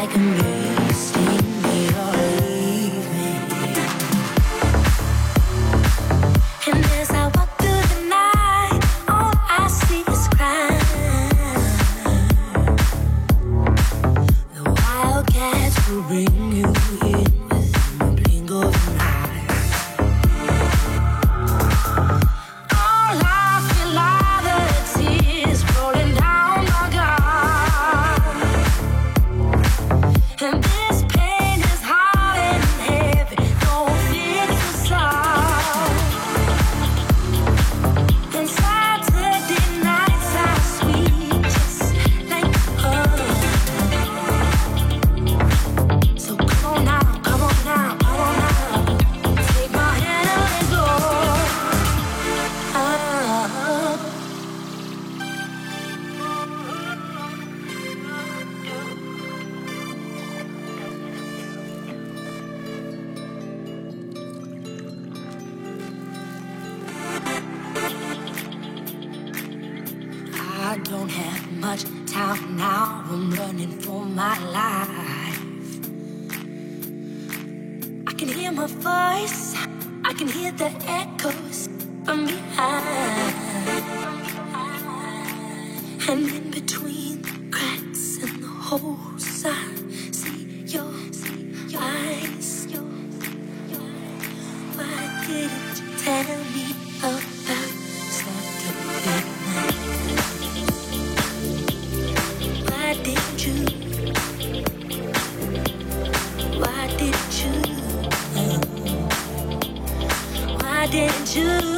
my can and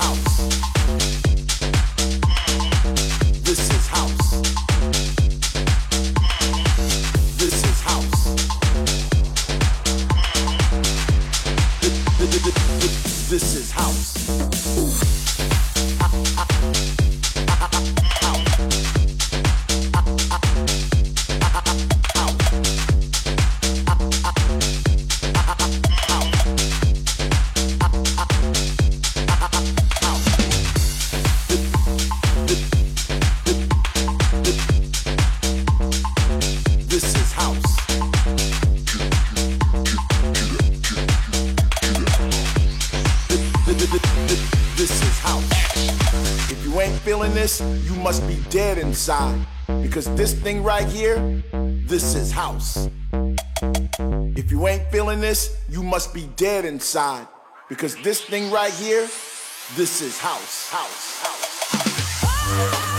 house. side. Because this thing right here, this is house. If you ain't feeling this, you must be dead inside. Because this thing right here, this is house, house, house.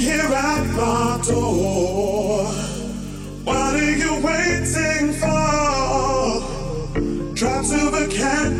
here at my door. What are you waiting for? Drops of a candle.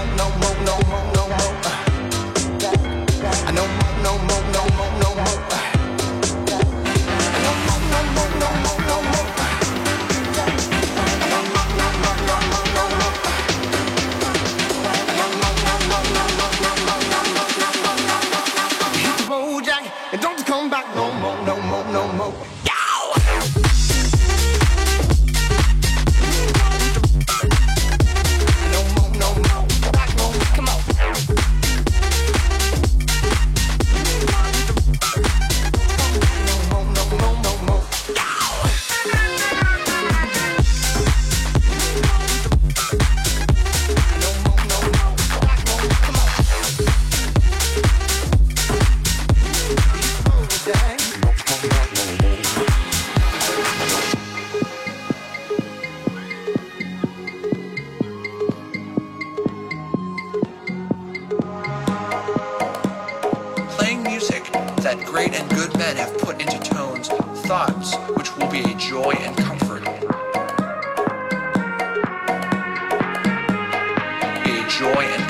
joy and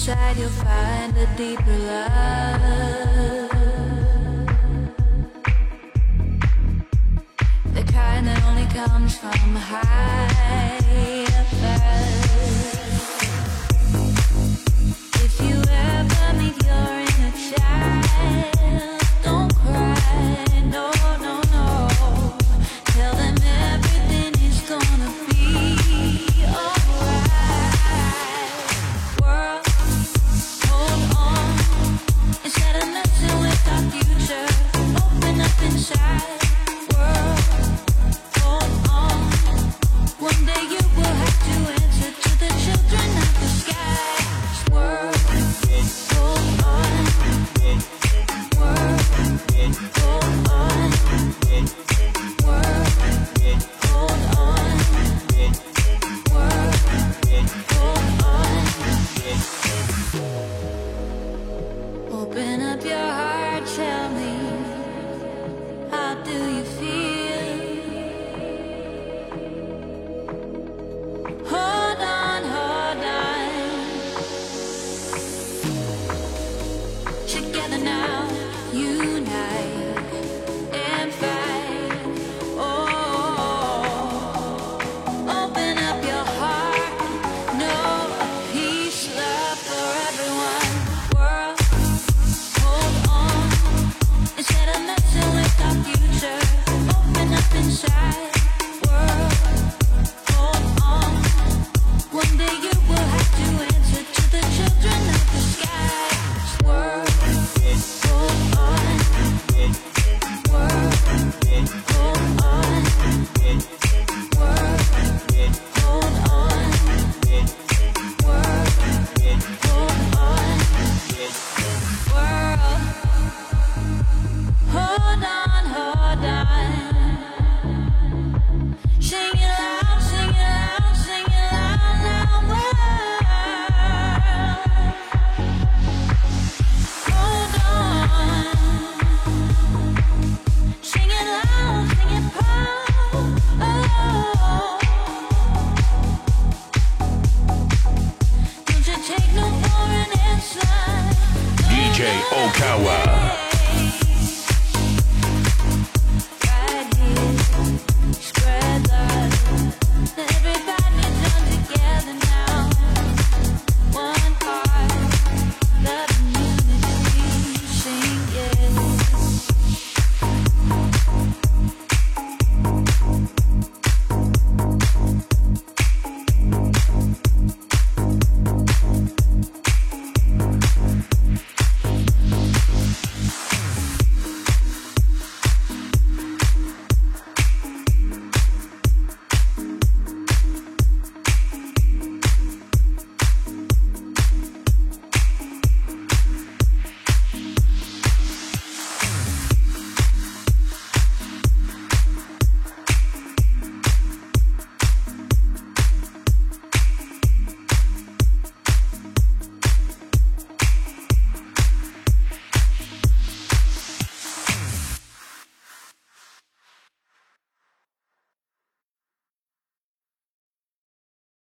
inside you'll find a deeper love. The kind that only comes from high.